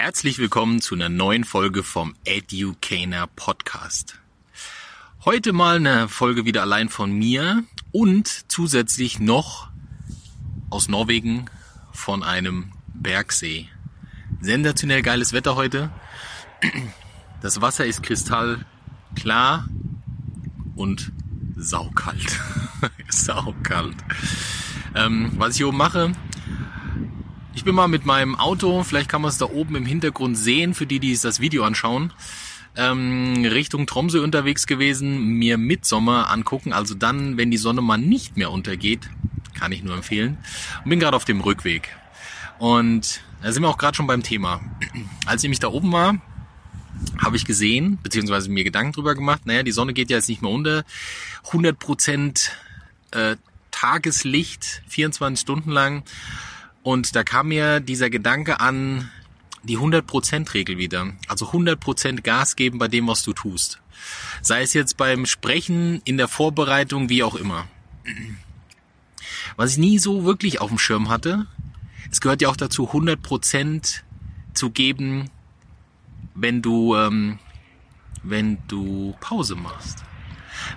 Herzlich willkommen zu einer neuen Folge vom Educator Podcast. Heute mal eine Folge wieder allein von mir und zusätzlich noch aus Norwegen von einem Bergsee. Sensationell geiles Wetter heute. Das Wasser ist kristallklar und saukalt. saukalt. Ähm, was ich hier oben mache, ich bin mal mit meinem Auto, vielleicht kann man es da oben im Hintergrund sehen, für die, die das Video anschauen, ähm, Richtung Tromsø unterwegs gewesen, mir Mitsommer angucken, also dann, wenn die Sonne mal nicht mehr untergeht, kann ich nur empfehlen. Und bin gerade auf dem Rückweg. Und da sind wir auch gerade schon beim Thema. Als ich nämlich da oben war, habe ich gesehen, beziehungsweise mir Gedanken drüber gemacht, naja, die Sonne geht ja jetzt nicht mehr unter. 100 Prozent äh, Tageslicht, 24 Stunden lang. Und da kam mir dieser Gedanke an die 100%-Regel wieder. Also 100% Gas geben bei dem, was du tust. Sei es jetzt beim Sprechen, in der Vorbereitung, wie auch immer. Was ich nie so wirklich auf dem Schirm hatte, es gehört ja auch dazu, 100% zu geben, wenn du, ähm, wenn du Pause machst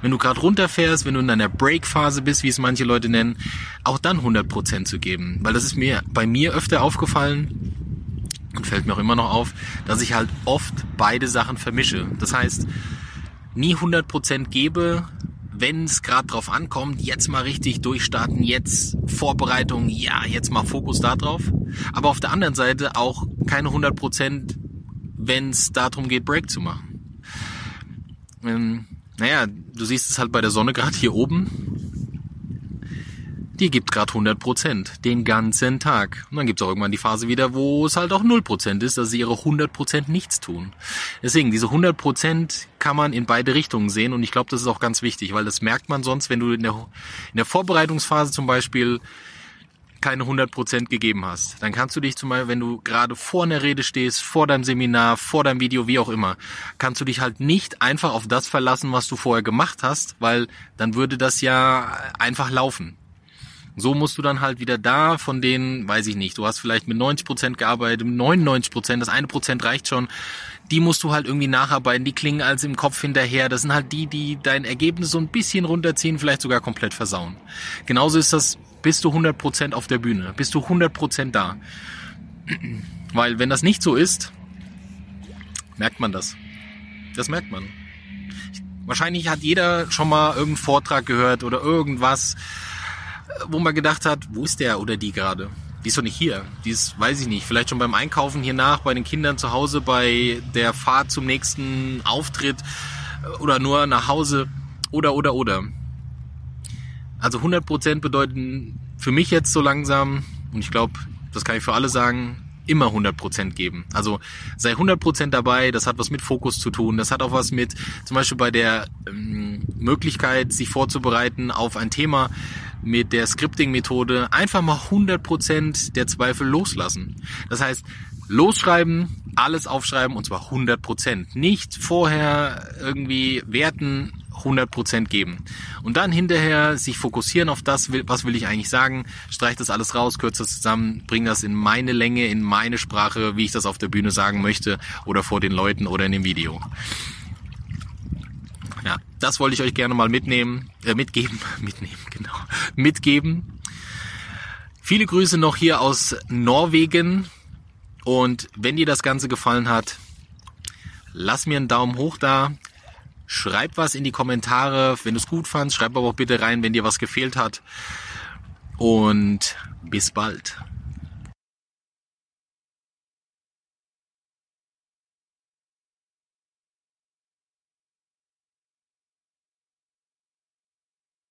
wenn du gerade runterfährst, wenn du in deiner Break-Phase bist, wie es manche Leute nennen, auch dann 100% zu geben. Weil das ist mir bei mir öfter aufgefallen und fällt mir auch immer noch auf, dass ich halt oft beide Sachen vermische. Das heißt, nie 100% gebe, wenn es gerade drauf ankommt, jetzt mal richtig durchstarten, jetzt Vorbereitung, ja, jetzt mal Fokus da drauf. Aber auf der anderen Seite auch keine 100%, wenn es darum geht, Break zu machen. Naja, du siehst es halt bei der Sonne gerade hier oben. Die gibt gerade 100 Prozent den ganzen Tag. Und dann gibt es auch irgendwann die Phase wieder, wo es halt auch 0 Prozent ist, dass sie ihre 100 Prozent nichts tun. Deswegen, diese 100 Prozent kann man in beide Richtungen sehen und ich glaube, das ist auch ganz wichtig, weil das merkt man sonst, wenn du in der, in der Vorbereitungsphase zum Beispiel keine 100% gegeben hast, dann kannst du dich zum Beispiel, wenn du gerade vor einer Rede stehst, vor deinem Seminar, vor deinem Video, wie auch immer, kannst du dich halt nicht einfach auf das verlassen, was du vorher gemacht hast, weil dann würde das ja einfach laufen. So musst du dann halt wieder da von denen, weiß ich nicht, du hast vielleicht mit 90% gearbeitet, mit 99%, das eine Prozent reicht schon, die musst du halt irgendwie nacharbeiten, die klingen als im Kopf hinterher, das sind halt die, die dein Ergebnis so ein bisschen runterziehen, vielleicht sogar komplett versauen. Genauso ist das bist du 100% auf der Bühne, bist du 100% da. Weil wenn das nicht so ist, merkt man das. Das merkt man. Wahrscheinlich hat jeder schon mal irgendeinen Vortrag gehört oder irgendwas, wo man gedacht hat, wo ist der oder die gerade? Die ist doch nicht hier. Die ist, weiß ich nicht, vielleicht schon beim Einkaufen hier nach, bei den Kindern zu Hause, bei der Fahrt zum nächsten Auftritt oder nur nach Hause oder oder oder. Also 100% bedeuten für mich jetzt so langsam, und ich glaube, das kann ich für alle sagen, immer 100% geben. Also sei 100% dabei, das hat was mit Fokus zu tun, das hat auch was mit, zum Beispiel bei der ähm, Möglichkeit, sich vorzubereiten auf ein Thema mit der Scripting-Methode, einfach mal 100% der Zweifel loslassen. Das heißt, losschreiben, alles aufschreiben und zwar 100%. Nicht vorher irgendwie werten, 100% geben. Und dann hinterher sich fokussieren auf das, was will ich eigentlich sagen, streich das alles raus, kürze das zusammen, bring das in meine Länge, in meine Sprache, wie ich das auf der Bühne sagen möchte oder vor den Leuten oder in dem Video. Ja, das wollte ich euch gerne mal mitnehmen, äh, mitgeben, mitnehmen, genau, mitgeben. Viele Grüße noch hier aus Norwegen. Und wenn dir das Ganze gefallen hat, lass mir einen Daumen hoch da, Schreib was in die Kommentare, wenn du es gut fandst. Schreib aber auch bitte rein, wenn dir was gefehlt hat. Und bis bald.